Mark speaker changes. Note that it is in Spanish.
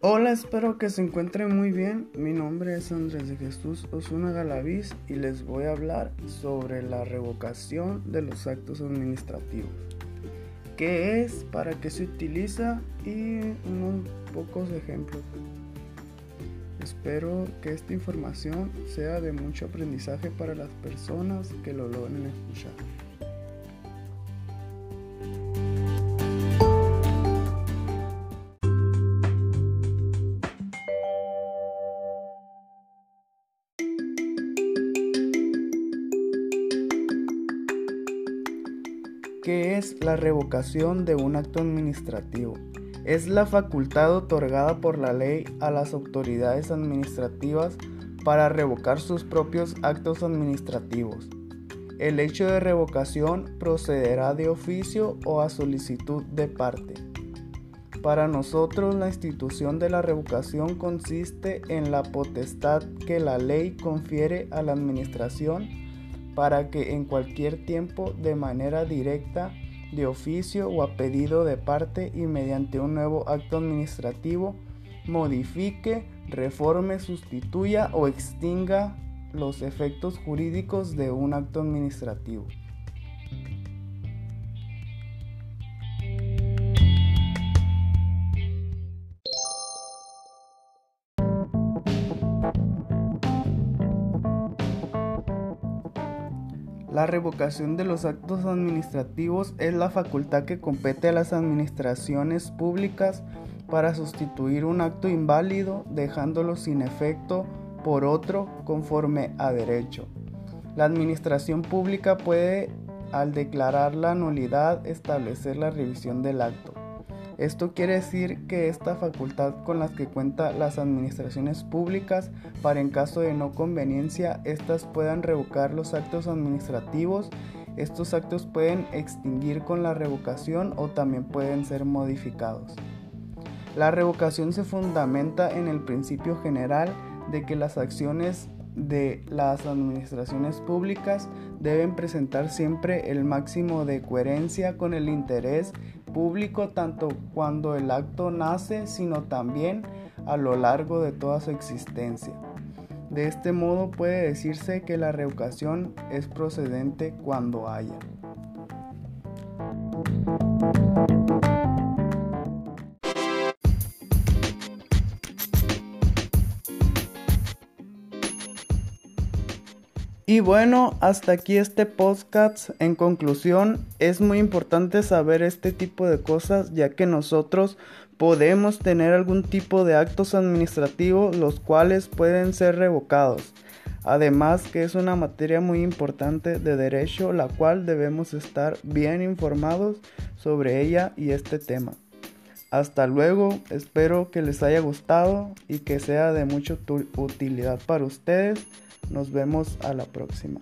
Speaker 1: Hola, espero que se encuentren muy bien. Mi nombre es Andrés de Jesús Osuna Galaviz y les voy a hablar sobre la revocación de los actos administrativos. ¿Qué es? ¿Para qué se utiliza? Y unos pocos ejemplos. Espero que esta información sea de mucho aprendizaje para las personas que lo logren escuchar. ¿Qué es la revocación de un acto administrativo? Es la facultad otorgada por la ley a las autoridades administrativas para revocar sus propios actos administrativos. El hecho de revocación procederá de oficio o a solicitud de parte. Para nosotros la institución de la revocación consiste en la potestad que la ley confiere a la administración para que en cualquier tiempo de manera directa, de oficio o a pedido de parte y mediante un nuevo acto administrativo modifique, reforme, sustituya o extinga los efectos jurídicos de un acto administrativo. La revocación de los actos administrativos es la facultad que compete a las administraciones públicas para sustituir un acto inválido dejándolo sin efecto por otro conforme a derecho. La administración pública puede, al declarar la nulidad, establecer la revisión del acto. Esto quiere decir que esta facultad con las que cuentan las administraciones públicas para en caso de no conveniencia éstas puedan revocar los actos administrativos, estos actos pueden extinguir con la revocación o también pueden ser modificados. La revocación se fundamenta en el principio general de que las acciones de las administraciones públicas deben presentar siempre el máximo de coherencia con el interés público tanto cuando el acto nace, sino también a lo largo de toda su existencia. De este modo puede decirse que la revocación es procedente cuando haya. Y bueno, hasta aquí este podcast. En conclusión, es muy importante saber este tipo de cosas ya que nosotros podemos tener algún tipo de actos administrativos los cuales pueden ser revocados. Además que es una materia muy importante de derecho la cual debemos estar bien informados sobre ella y este tema. Hasta luego, espero que les haya gustado y que sea de mucha utilidad para ustedes. Nos vemos a la próxima.